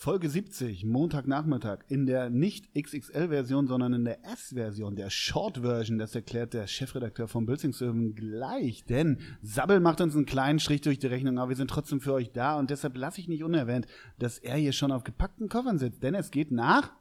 Folge 70, Montagnachmittag, in der nicht XXL-Version, sondern in der S-Version, der Short-Version, das erklärt der Chefredakteur von Bülzingshöfen gleich, denn Sabbel macht uns einen kleinen Strich durch die Rechnung, aber wir sind trotzdem für euch da und deshalb lasse ich nicht unerwähnt, dass er hier schon auf gepackten Koffern sitzt, denn es geht nach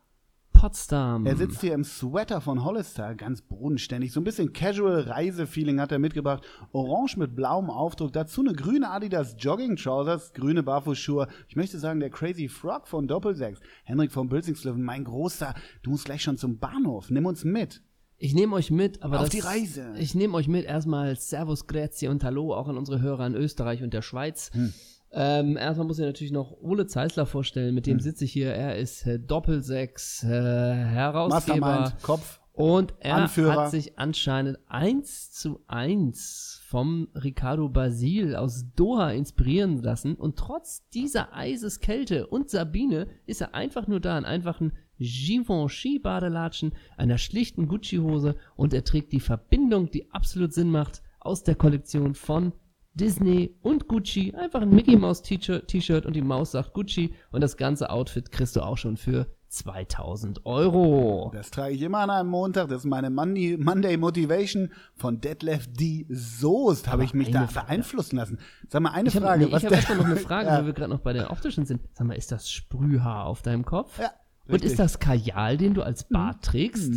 Potsdam. er sitzt hier im Sweater von Hollister, ganz bodenständig. So ein bisschen casual Reisefeeling hat er mitgebracht. Orange mit blauem Aufdruck. Dazu eine grüne Adidas Jogging Trousers, grüne Barfußschuhe. Ich möchte sagen, der Crazy Frog von Doppelsechs. Henrik von Bülzingslöwen, mein Großer. Du musst gleich schon zum Bahnhof. Nimm uns mit. Ich nehme euch mit, aber Auf das, die Reise. Ich nehme euch mit erstmal Servus, Grazie und Hallo auch an unsere Hörer in Österreich und der Schweiz. Hm. Ähm, erstmal muss ich natürlich noch Ole Zeisler vorstellen, mit Hm. dem sitze ich hier. Er ist äh, Doppelsechs äh, Herausgeber Mastermind, Kopf. und er Anführer. hat sich anscheinend eins zu eins vom Ricardo Basil aus Doha inspirieren lassen und trotz dieser Eiseskälte und Sabine ist er einfach nur da in einfachen Givenchy-Badelatschen, einer schlichten Gucci-Hose und er trägt die Verbindung, die absolut Sinn macht, aus der Kollektion von Disney und Gucci. Einfach ein Mickey Mouse T-Shirt und die Maus sagt Gucci und das ganze Outfit kriegst du auch schon für 2000 Euro. Das trage ich immer an einem Montag. Das ist meine Monday, Monday Motivation von Detlef D. Soest. Habe ich mich da Frage. beeinflussen lassen. Sag mal, eine Ich habe Frage. nee, was ich hab der- erstmal noch eine Frage, Ja. weil wir gerade noch bei den optischen sind. Sag mal, ist das Sprühhaar auf deinem Kopf? Ja, Und richtig. Mhm. ist das Kajal, den du als Bart trägst?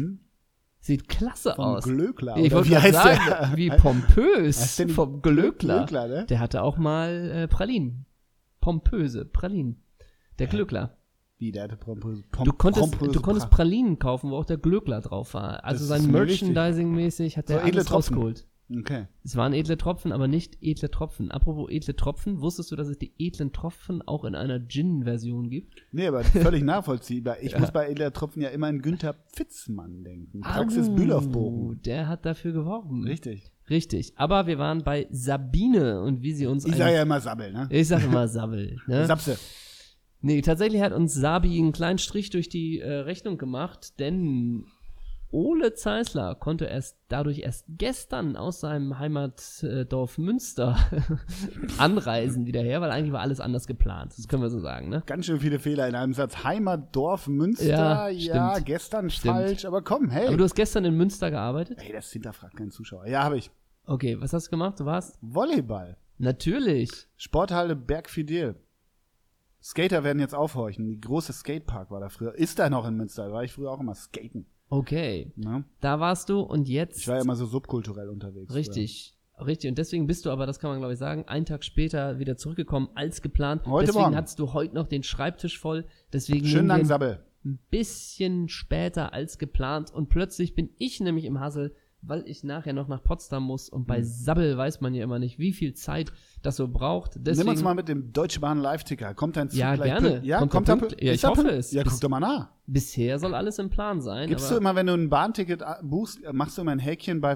Sieht klasse Vom aus. Glöckler, Ich wollte wie gerade heißt sagen, der? wie pompös vom Glöckler. Glöckler, ne? Der hatte auch mal äh, Pralinen. Pompöse Pralinen. Der Glöckler. Wie, der hatte pompöse, Du konntest, pompöse du konntest Pra- Pralinen kaufen, wo auch der Glöckler drauf war. Also Das sein. Merchandising-mäßig hat So der edle alles rausgeholt. Okay. Es waren edle Tropfen, aber nicht edle Tropfen. Apropos edle Tropfen, wusstest du, dass es die edlen Tropfen auch in einer Gin-Version gibt? Nee, aber völlig nachvollziehbar. Ich muss bei Edler Tropfen ja immer an Günther Pfitzmann denken. Praxis Au, Bühlerfbogen. Der hat dafür geworben. Richtig. Richtig. Aber wir waren bei Sabine und wie sie uns. Ich sage ja immer Sabbel, ne? ich sag immer Sabbel. Ne? Sapse. Nee, tatsächlich hat uns Sabi einen kleinen Strich durch die äh, Rechnung gemacht, denn Ole Zeisler konnte erst dadurch erst gestern aus seinem Heimatdorf Münster anreisen wieder her, weil eigentlich war alles anders geplant. Das können wir so sagen, ne? Ganz schön viele Fehler in einem Satz. Heimat, Dorf, Münster. Ja, Ja, gestern Stimmt. falsch. Aber komm, hey. Aber du hast gestern in Münster gearbeitet? Ey, das hinterfragt kein Zuschauer. Ja, habe ich. Okay, was hast du gemacht? Du warst? Volleyball. Natürlich. Sporthalle Bergfidel. Skater werden jetzt aufhorchen. Die große Skatepark war da früher. Ist da noch in Münster. Da war ich früher auch immer skaten. Okay. Ne? Da warst du und jetzt. Ich war ja immer so subkulturell unterwegs. Richtig. Richtig. Und deswegen bist du aber, das kann man glaube ich sagen, einen Tag später wieder zurückgekommen als geplant. Heute deswegen Morgen. hattest du heute noch den Schreibtisch voll. Deswegen Dank, wir Sabbel. ein bisschen später als geplant. Und plötzlich bin ich nämlich im Hassel, weil ich nachher noch nach Potsdam muss. Und Hm. bei Sabbel weiß man ja immer nicht, wie viel Zeit das so braucht. Deswegen, Nimm uns mal mit dem Deutsche Bahn Live-Ticker. Kommt dein Zug Ja, gleich gerne. Ja, Kommt kommt, er er pünkt- Ja, ist ich hoffe es. Ja, guck doch mal nach. bisher soll alles im Plan sein. Gibst du immer, wenn du ein Bahnticket äh, buchst, äh, machst du immer ein Häkchen bei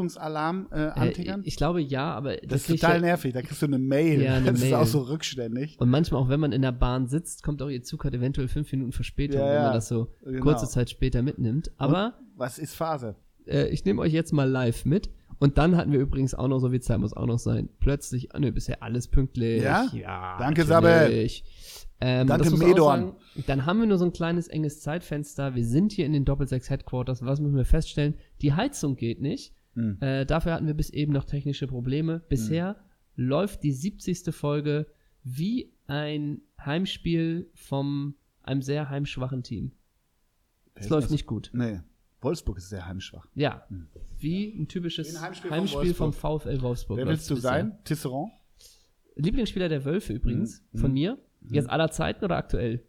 Verspätungsalarm äh, äh, antickern? ich glaube ja, aber das ist krieg ich total nervig. Da kriegst du eine Mail. Ja, eine das ist Mail. auch so rückständig. Und manchmal auch, wenn man in der Bahn sitzt, kommt auch ihr Zug hat eventuell fünf Minuten Verspätung, Ja, wenn ja. man das so Genau. kurze Zeit später mitnimmt. Aber Was ist Phase? Äh, ich nehme euch jetzt mal live mit. Und dann hatten wir übrigens auch noch, so viel Zeit muss auch noch sein, plötzlich, ah, nö, bisher alles pünktlich. Ja? ja Danke, natürlich. Ähm, Danke, Medorn. sagen. Dann haben wir nur so ein kleines enges Zeitfenster. Wir sind hier in den Doppelsechs Headquarters. Was müssen wir feststellen? Die Heizung geht nicht. Hm. Äh, dafür hatten wir bis eben noch technische Probleme. Bisher läuft die 70. Folge wie ein Heimspiel von einem sehr heimschwachen Team. Es läuft nicht gut. Nee. Wolfsburg ist sehr heimschwach. Ja, wie ein typisches ein Heimspiel Heimspiel, von vom VfL Wolfsburg. Wer willst du sein? Tisserand? Lieblingsspieler der Wölfe übrigens, Mhm. von mir. Jetzt aller Zeiten oder aktuell?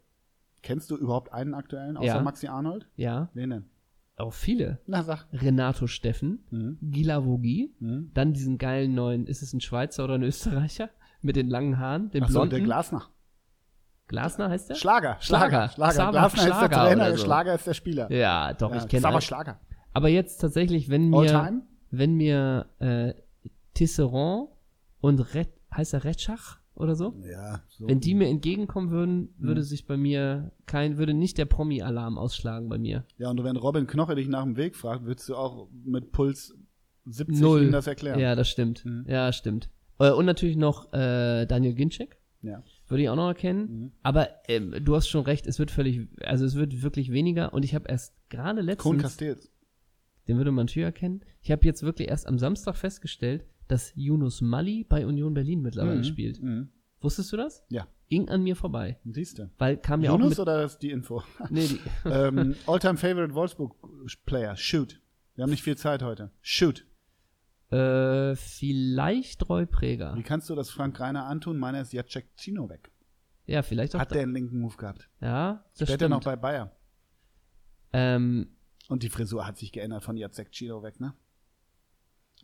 Kennst du überhaupt einen aktuellen, außer Ja. Maxi Arnold? Ja, Wen denn? auch viele. Na, sag. Renato Steffen, Mhm. Gila Vogie, Mhm. dann diesen geilen neuen, ist es ein Schweizer oder ein Österreicher? Mit den langen Haaren, den Achso, blonden. der Glasner. Glasner heißt der? Schlager. Schlager. Schlager. Schlager. Xaver Glasner ist Schlager der Trainer, so. Schlager ist der Spieler. Ja, doch, ich kenne aber alle. Schlager. Aber jetzt tatsächlich, wenn mir, wenn mir äh, Tisserand und Red, heißt er Retschach oder so? Ja. So. Wenn die mir entgegenkommen würden, Mhm. würde sich bei mir kein, würde nicht der Promi-Alarm ausschlagen bei mir. Ja, und wenn Robin Knoche dich nach dem Weg fragt, würdest du auch mit Puls 70 Null. ihm das erklären. Ja, das stimmt. Mhm. Ja, stimmt. Äh, und natürlich noch äh, Daniel Ginczek. Ja. Würde ich auch noch erkennen. Mhm. Aber ähm, du hast schon recht, es wird völlig, also es wird wirklich weniger. Und ich habe erst gerade letztens, Castells. den würde man natürlich erkennen, ich habe jetzt wirklich erst am Samstag festgestellt, dass Yunus Mali bei Union Berlin mittlerweile Mhm. spielt. Mhm. Wusstest du das? Ja. Ging an mir vorbei. Siehst du. Weil kam ja auch mit, oder ist die Info? nee, die, ähm, All-time favorite Wolfsburg-Player. Shoot. Wir haben nicht viel Zeit heute. Shoot. Äh, vielleicht Roy Präger. Wie kannst du das Frank Reiner antun? Meiner ist Jacek Chino weg. Ja, vielleicht auch. Hat der einen linken Move gehabt. ja, das Später stimmt. noch bei Bayer. ähm, Und die Frisur hat sich geändert von Jacek Chino weg, ne?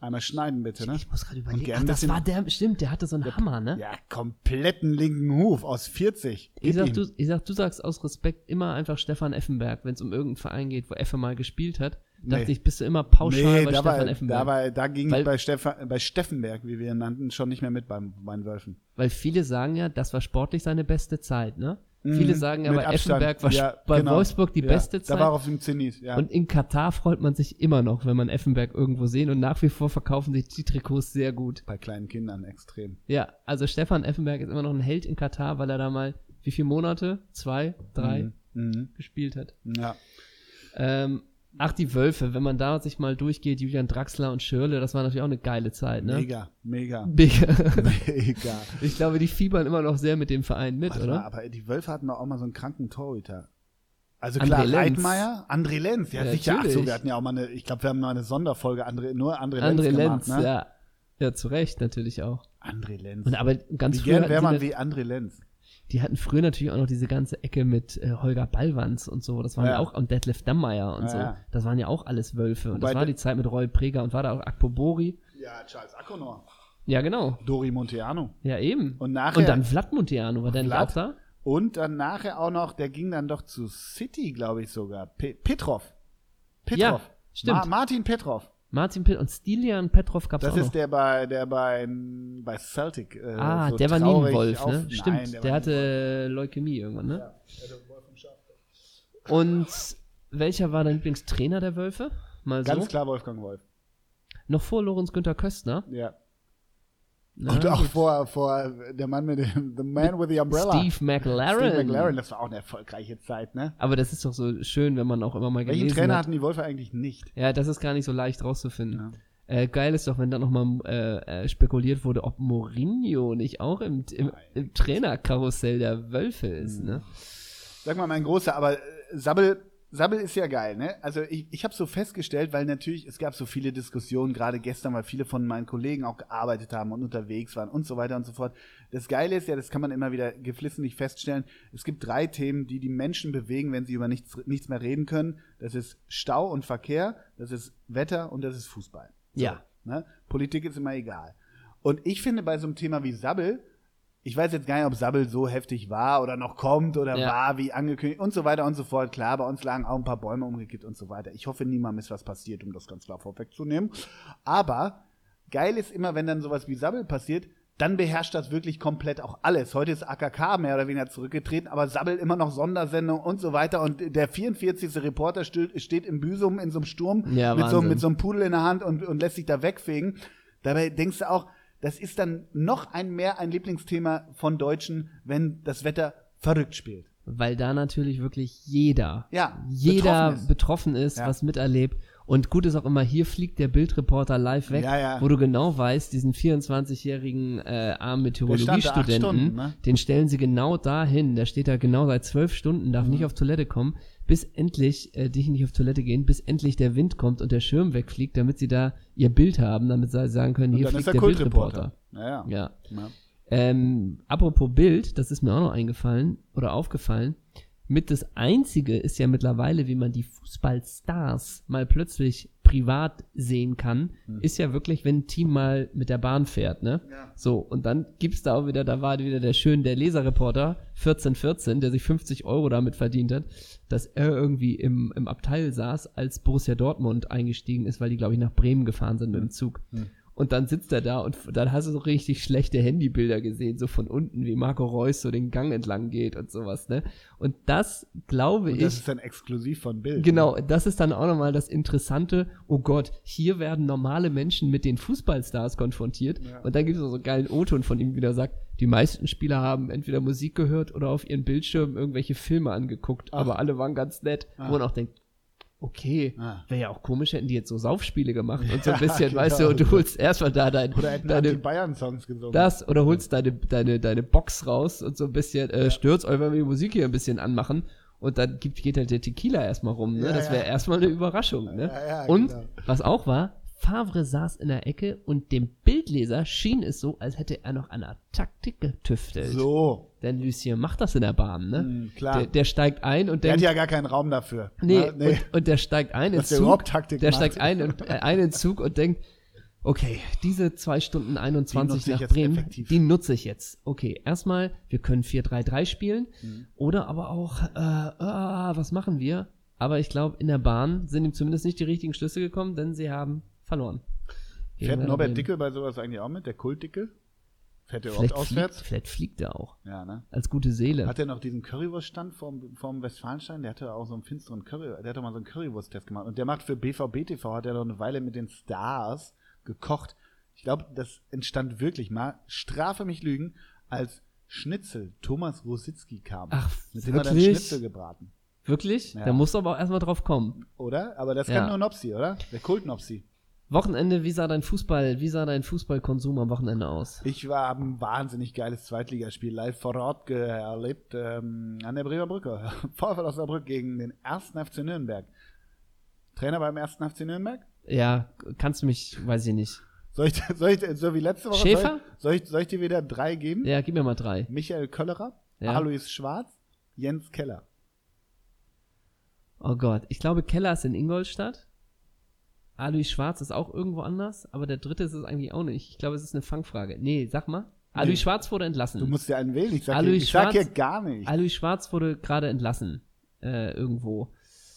Einmal schneiden bitte, ne? ich muss gerade überlegen. Ach, das war der, stimmt, der hatte so einen Hammer, ne? Ja, kompletten linken Huf aus 40. Ich sag, ihm. du, ich sag, du sagst aus Respekt immer einfach Stefan Effenberg, wenn es um irgendeinen Verein geht, wo Effe mal gespielt hat. Dachte Nee. ich, bist du immer pauschal nee, bei Stefan war, Effenberg. da, war, da ging Weil- ich bei, Stefan, bei Steffenberg, wie wir ihn nannten, schon nicht mehr mit beim, bei den Wölfen. Weil viele sagen ja, das war sportlich seine beste Zeit, ne? Mhm, Viele sagen bei Abstand. Effenberg war Ja, bei genau. Wolfsburg die Ja, beste Zeit. Da war auf dem Zenit, ja. Und in Katar freut man sich immer noch, wenn man Effenberg irgendwo sehen und nach wie vor verkaufen sich die Trikots sehr gut. bei kleinen Kindern extrem. Ja, also Stefan Effenberg ist immer noch ein Held in Katar, weil er da mal wie viele Monate? Zwei, drei Mhm. Mhm. gespielt hat. Ja. Ähm, ach, die Wölfe, wenn man da sich mal durchgeht, Julian Draxler und Schirle, das war natürlich auch eine geile Zeit, ne? Mega, mega, Mega. mega. ich glaube, die fiebern immer noch sehr mit dem Verein mit, Warte mal, oder? aber die Wölfe hatten doch auch mal so einen kranken Torhüter. Also André klar, Lenz. Reitmeier, André Lenz, ja, Ja, sicher. Ach so, natürlich. wir hatten ja auch mal eine, ich glaube, wir haben mal eine Sonderfolge, André, nur André, Lenz André gemacht, Lenz, ne? ja. Ja, zu Recht natürlich auch. André Lenz. Und aber ganz wie früher gern wäre man wie André Lenz. Die hatten früher natürlich auch noch diese ganze Ecke mit äh, Holger Ballwanz und so. Das waren ja, Ja. auch und Detlef Dammeier und Ja, so. ja. Das waren ja auch alles Wölfe. Und das war die Zeit mit Roy Preger und war da auch Akpo Bori. Ja, Charles Akonor. Ja, genau. Dori Monteano. Ja, eben. Und nachher, Und dann Vlad Monteano, war der nicht auch da? und dann nachher auch noch, der ging dann doch zu City, glaube ich sogar. Pe Petrov. Petrov. Ja, stimmt. Ma Martin Petrov. Martin Pitt und Stilian Petrov gab's Das auch noch. ist der bei, der bei, bei Celtic. Äh, ah, so der war nie ein Wolf, ne? Nein, Stimmt, der, war hatte Leukämie irgendwann, ne? Ja, der hatte Wolf im Schaf. Und welcher war dein Lieblingstrainer der Wölfe? Mal so. Ganz klar Wolfgang Wolf. Noch vor Lorenz Günther Köstner. Ja. Na, Und auch gut. vor, vor der Mann mit dem The Man with the Umbrella. Steve McLaren. Steve McLaren, das war auch eine erfolgreiche Zeit, ne? Aber das ist doch so schön, wenn man auch immer mal Welchen gelesen Trainer hat. hatten die Wölfe eigentlich nicht? Ja, das ist gar nicht so leicht rauszufinden. Ja. Äh, geil ist doch, wenn da nochmal äh, äh, spekuliert wurde, ob Mourinho nicht auch im, im, im Trainerkarussell der Wölfe ist, Mhm. ne? Sag mal, mein Großer, aber äh, Sabbel, Sabbel ist ja geil, ne? Also ich, ich habe so festgestellt, weil natürlich, es gab so viele Diskussionen, gerade gestern, weil viele von meinen Kollegen auch gearbeitet haben und unterwegs waren und so weiter und so fort. Das Geile ist ja, das kann man immer wieder geflissentlich feststellen, es gibt drei Themen, die die Menschen bewegen, wenn sie über nichts, nichts mehr reden können. Das ist Stau und Verkehr, das ist Wetter und das ist Fußball. So, Ja. Ne? Politik ist immer egal. Und ich finde bei so einem Thema wie Sabbel, ich weiß jetzt gar nicht, ob Sabbel so heftig war oder noch kommt oder Ja. war wie angekündigt und so weiter und so fort. Klar, bei uns lagen auch ein paar Bäume umgekippt und so weiter. Ich hoffe, niemandem ist was passiert, um das ganz klar vorwegzunehmen. Aber geil ist immer, wenn dann sowas wie Sabbel passiert, dann beherrscht das wirklich komplett auch alles. Heute ist AKK mehr oder weniger zurückgetreten, aber Sabbel immer noch Sondersendung und so weiter. Und der 44. Reporter steht, im Büsum in so einem Sturm Ja, mit, so, mit so einem Pudel in der Hand und, und lässt sich da wegfegen. Dabei denkst du auch, das ist dann noch ein mehr ein Lieblingsthema von Deutschen, wenn das Wetter verrückt spielt. Weil da natürlich wirklich jeder, Ja, jeder betroffen ist. betroffen ist, Ja. was miterlebt. Und gut ist auch immer, hier fliegt der Bildreporter live weg, Ja, ja. wo du genau weißt, diesen 24-jährigen äh, armen Meteorologiestudenten, ne? den stellen sie genau dahin. Der steht da genau seit zwölf Stunden, darf Mhm. nicht auf Toilette kommen, bis endlich, äh, dich nicht auf Toilette gehen, bis endlich der Wind kommt und der Schirm wegfliegt, damit sie da ihr Bild haben, damit sie sagen können, Und hier fliegt er der Bildreporter. Kultreporter. Ja, ja. Ja. ja. Ähm, apropos Bild, das ist mir auch noch eingefallen oder aufgefallen. Mit das einzige ist ja mittlerweile, wie man die Fußballstars mal plötzlich privat sehen kann, ist ja wirklich, wenn ein Team mal mit der Bahn fährt, ne? Ja. So, und dann gibt's da auch wieder, da war wieder der schön, der Leserreporter, 1414, der sich 50 Euro damit verdient hat, dass er irgendwie im, im Abteil saß, als Borussia Dortmund eingestiegen ist, weil die, glaube ich, nach Bremen gefahren sind mit dem Zug. Und dann sitzt er da und dann hast du so richtig schlechte Handybilder gesehen, so von unten, wie Marco Reus so den Gang entlang geht und sowas, ne? Und das glaube Und ich. das ist dann exklusiv von Bild. Genau, das ist dann auch nochmal das Interessante. Oh Gott, hier werden normale Menschen mit den Fußballstars konfrontiert. Ja. Und dann gibt es so einen geilen O-Ton von ihm, wie der sagt, die meisten Spieler haben entweder Musik gehört oder auf ihren Bildschirmen irgendwelche Filme angeguckt. Ach. Aber alle waren ganz nett. Ah. Wo man auch denkt, okay, Ah. wäre ja auch komisch, hätten die jetzt so Saufspiele gemacht und so ein Ja, bisschen, genau. weißt du, und du holst erstmal da dein, Oder deine, die Bayern-Songs gesungen. das oder holst deine, deine, deine Box raus und so ein bisschen äh, stürzt, euch, wenn wir die Musik hier ein bisschen anmachen und dann gibt, geht halt der Tequila erstmal rum. Ne? Ja, das wäre ja. erstmal eine Überraschung. Ne? Ja, ja, und genau. was auch war, Favre saß in der Ecke und dem Bildleser schien es so, als hätte er noch an einer Taktik getüftelt. So, Denn Lucien macht das in der Bahn, ne? Hm, klar. Der, der steigt ein und der hat denkt, ja gar keinen Raum dafür. nee, Na, Und, und der steigt ein Dass ins der Zug. überhaupt Taktik der macht. steigt ein und äh, ein in Zug und denkt, okay, diese zwei Stunden Die 21 nutze ich nach Bremen, effektiv. die nutze ich jetzt. Okay, erstmal, wir können 4-3-3 spielen Mhm. oder aber auch, äh, ah, was machen wir? Aber ich glaube, in der Bahn sind ihm zumindest nicht die richtigen Schlüsse gekommen, denn sie haben verloren. Fährt Werder Norbert. Dickel bei sowas eigentlich auch mit? Der Kultdickel? Fährt der überhaupt auswärts? fliegt, vielleicht fliegt er auch. Ja, ne? Als gute Seele. Hat er noch diesen Currywurststand vorm, vorm Westfalenstein? Der hatte auch so einen finsteren Curry, der hat doch mal so einen Currywurst-Test gemacht. Und der macht für BVB TV, hat er noch eine Weile mit den Stars gekocht. Ich glaube, das entstand wirklich mal, strafe mich Lügen, als Schnitzel Thomas Rositzky kam. Ach, mit dem hat er wirklich? Schnitzel gebraten. Wirklich? Ja. Da musst du aber auch erstmal drauf kommen. Oder? Aber das Ja. kann nur Nopsi, oder? Der Kult-Nopsi. Wochenende, wie sah dein Fußball, wie sah dein Fußballkonsum am Wochenende aus? Ich war ein wahnsinnig geiles Zweitligaspiel live vor Ort erlebt ähm, an der Bremer Brücke. VfL Osnabrück gegen den 1. FC Nürnberg. Trainer beim 1. FC Nürnberg? Ja, kannst du mich, weiß ich nicht. Soll ich, soll ich so wie letzte Woche? Schäfer? Soll ich, soll ich, soll ich dir wieder drei geben? Ja, gib mir mal drei. Michael Köllerer, Ja. Alois Schwarz, Jens Keller. Oh Gott, ich glaube, Keller ist in Ingolstadt. Alois Schwarz ist auch irgendwo anders, aber der dritte ist es eigentlich auch nicht. Ich glaube, es ist eine Fangfrage. Nee, sag mal. Alois Nee. Schwarz wurde entlassen. Du musst dir einen wählen. Ich sag, Alois hier, ich sag Schwarz- hier gar nicht. Alois Schwarz wurde gerade entlassen. Äh, irgendwo.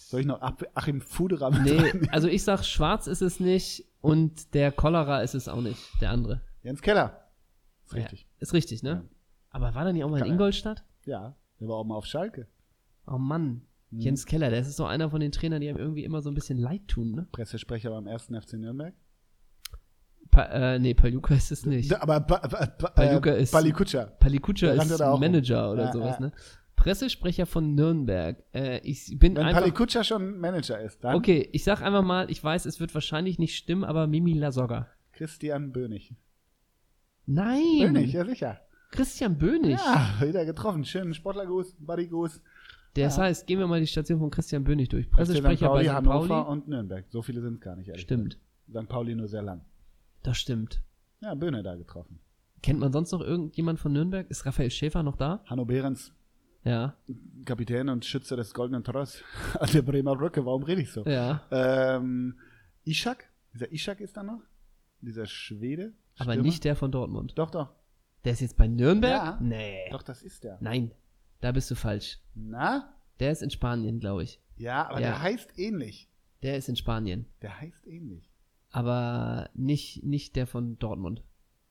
Soll ich noch Ach- Achim Fuderer mit Nee, reinnehmen? also ich sag, Schwarz ist es nicht und der Cholera ist es auch nicht. Der andere. Jens Keller. Ist Ja, richtig. ist richtig, ne? Ja. Aber war der nicht auch mal in. Ingolstadt? Ja. Der war auch mal auf Schalke. Oh Mann. Mhm. Jens Keller, der ist so einer von den Trainern, die einem irgendwie immer so ein bisschen leid tun, ne? Pressesprecher beim 1. FC Nürnberg. Pa äh, nee, Paljuka ist es nicht. Aber ba, ba, ba, Paljuka äh, ist- Der rannte ist. Manager oder Ja, sowas, ja. ne? Pressesprecher von Nürnberg. Äh, ich bin Wenn einfach. Schon Manager ist, dann Okay, ich sag einfach mal, ich weiß, es wird wahrscheinlich nicht stimmen, aber Mimi Lasogga. Christian Bönig. Nein! Bönig, ja sicher. Christian Bönig. Ja, wieder getroffen. Schönen Sportlergruß, Buddygruß. Das Ja. heißt, gehen wir mal die Station von Christian Bönig durch. Pressesprecher bei Pauli, St. Hannover Pauli. und Nürnberg. So viele sind es gar nicht, ehrlich Stimmt, gesagt. St. Pauli nur sehr lang. das stimmt. Ja, Böhne da getroffen. Kennt man sonst noch irgendjemand von Nürnberg? Ist Raphael Schäfer noch da? Hanno Behrens, Ja. Kapitän und Schütze des Goldenen Tors an der Bremer Brücke. Warum rede ich so? Ja. Ähm, Ishak, dieser Ishak ist da noch? Dieser Schwede? Aber Stürmer? nicht der von Dortmund. Doch, doch. Der ist jetzt bei Nürnberg? Ja. Nee. Doch, das ist der. Nein, da bist du falsch. Na? Der ist in Spanien, glaube ich. Ja, aber Ja. der heißt ähnlich. Der ist in Spanien. Der heißt ähnlich. Aber nicht, nicht der von Dortmund.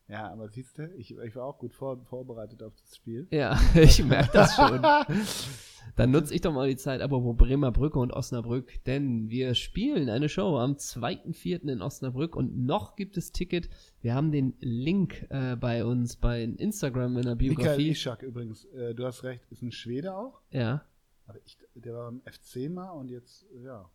Ja, aber siehst du, ich, ich war auch gut vor, vorbereitet auf das Spiel. Ja, ich merke das schon. Dann nutze ich doch mal die Zeit, aber wo Bremer Brücke und Osnabrück, denn wir spielen eine Show am 2.4. in Osnabrück und noch gibt es Ticket. Wir haben den Link äh, bei uns bei Instagram in der Biografie. Ishak übrigens, äh, du hast recht, ist ein Schwede auch. Ja, Aber ich, der war beim FC mal und jetzt, ja.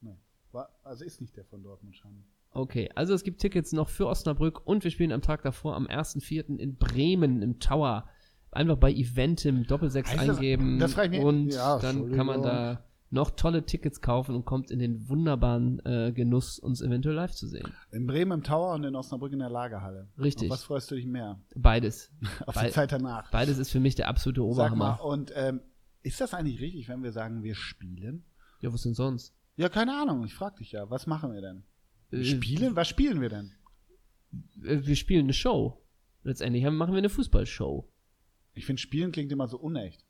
Nee. War, also ist nicht der von Dortmund schon. okay. Also es gibt Tickets noch für Osnabrück und wir spielen am Tag davor, am 1.4. in Bremen im Tower. Einfach bei Eventim Doppelsechs Heißt das- eingeben das mich- und Ja, dann kann man da noch tolle Tickets kaufen und kommt in den wunderbaren äh, Genuss, uns eventuell live zu sehen. In Bremen im Tower und in Osnabrück in der Lagerhalle. Richtig. Auf was freust du dich mehr? Beides. Auf Bei- die Zeit danach. Beides ist für mich der absolute Sag mal, Oberhammer. und ähm, ist das eigentlich richtig, wenn wir sagen, wir spielen? Ja, was denn sonst? Ja, keine Ahnung, ich frag dich ja, was machen wir denn? Äh, spielen? Was spielen wir denn? äh, Wir spielen eine Show. Letztendlich machen wir eine Fußballshow. Ich finde, spielen klingt immer so unecht.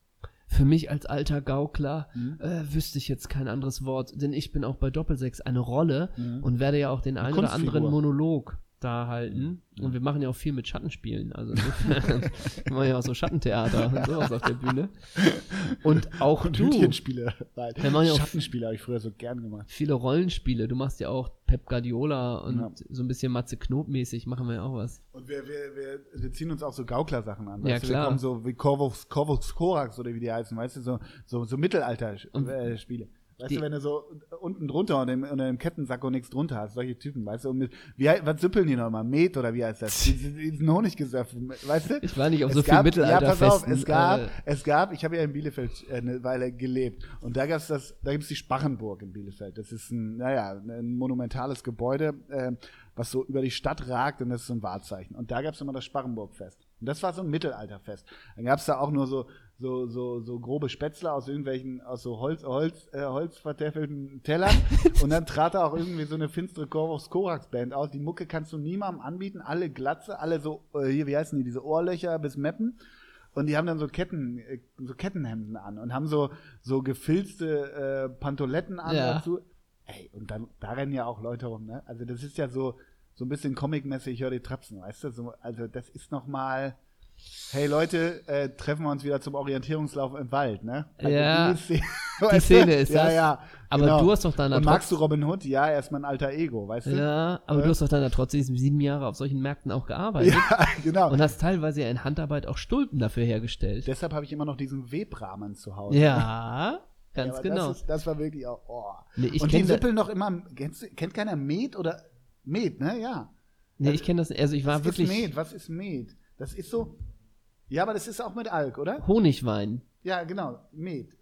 Für mich als alter Gaukler Mhm. äh, wüsste ich jetzt kein anderes Wort, denn ich bin auch bei Doppelsechs eine Rolle Mhm. und werde ja auch den einen oder anderen Monolog da halten. Und wir machen ja auch viel mit Schattenspielen. Also wir machen ja auch so Schattentheater und sowas auf der Bühne. Und auch Und du. Hütchenspiele. Nein, Wir machen ja auch- Schattenspiele habe ich früher so gern gemacht. Viele Rollenspiele. Du machst ja auch Pep Guardiola und Ja. so ein bisschen Matze Knob-mäßig machen wir ja auch was. Und wir, wir, wir, wir ziehen uns auch so Gaukler-Sachen an. Ja, weißt du? klar. Wir kommen so wie Corvus, Corvus Corax oder wie die heißen, weißt du, so, so, so Mittelalter-Spiele. Weißt Die- du, wenn du so unten drunter unter dem, unter dem Kettensack und nichts drunter hast, solche Typen, weißt du, und mit, wie, was süppeln die nochmal? Met oder wie heißt das? Diesen, diesen Honiggesöff, weißt du? Ich war nicht auf Es so viel gab- Mittelalter Ja, pass auf, es gab, äh, es gab, ich habe ja in Bielefeld äh, eine Weile gelebt und da gab's das, da gibt's die Spachenburg in Bielefeld. Das ist ein, naja, ein monumentales Gebäude, äh, was so über die Stadt ragt und das ist so ein Wahrzeichen. Und da gab's immer das Sparrenburgfest. Und das war so ein Mittelalterfest. Dann gab's da auch nur so, so, so, so grobe Spätzle aus irgendwelchen, aus so Holz, Holz, äh, holzvertäfelten Tellern. und dann trat da auch irgendwie so eine finstere Corvus Corax Band aus. Die Mucke kannst du niemandem anbieten, alle Glatze, alle so, äh, hier, wie heißen die, diese Ohrlöcher bis Meppen. Und die haben dann so Ketten, äh, so Kettenhemden an und haben so, so gefilzte äh, Pantoletten an Ja. dazu. Ey, und dann, da rennen ja auch Leute rum, ne? Also das ist ja so, so ein bisschen Comic-mäßig, ich höre die Trapsen, weißt du? So, also das ist noch mal hey Leute, äh, treffen wir uns wieder zum Orientierungslauf im Wald, ne? Ja, die Szene, Die? Szene ist ja, das. Ja, Aber genau. du hast doch dann Und magst du Robin Hood? Ja, er ist mein alter Ego, weißt du? Ja, aber du hast doch dann ja trotzdem sieben Jahre auf solchen Märkten auch gearbeitet. Ja, genau. Und hast teilweise ja in Handarbeit auch Stulpen dafür hergestellt. Deshalb habe ich immer noch diesen Webrahmen zu Hause. Ja, ganz aber genau. Das, ist, das war wirklich auch. Oh. Nee, ich und die sippeln doch immer. Kennst, du- kennt keiner Met oder Met, ne? Ja. nee, ich kenne das, also ich war Was wirklich ist Met? Was ist Met? Das ist so. Ja, aber das ist auch mit Alk, oder? Honigwein. Ja, genau. Met.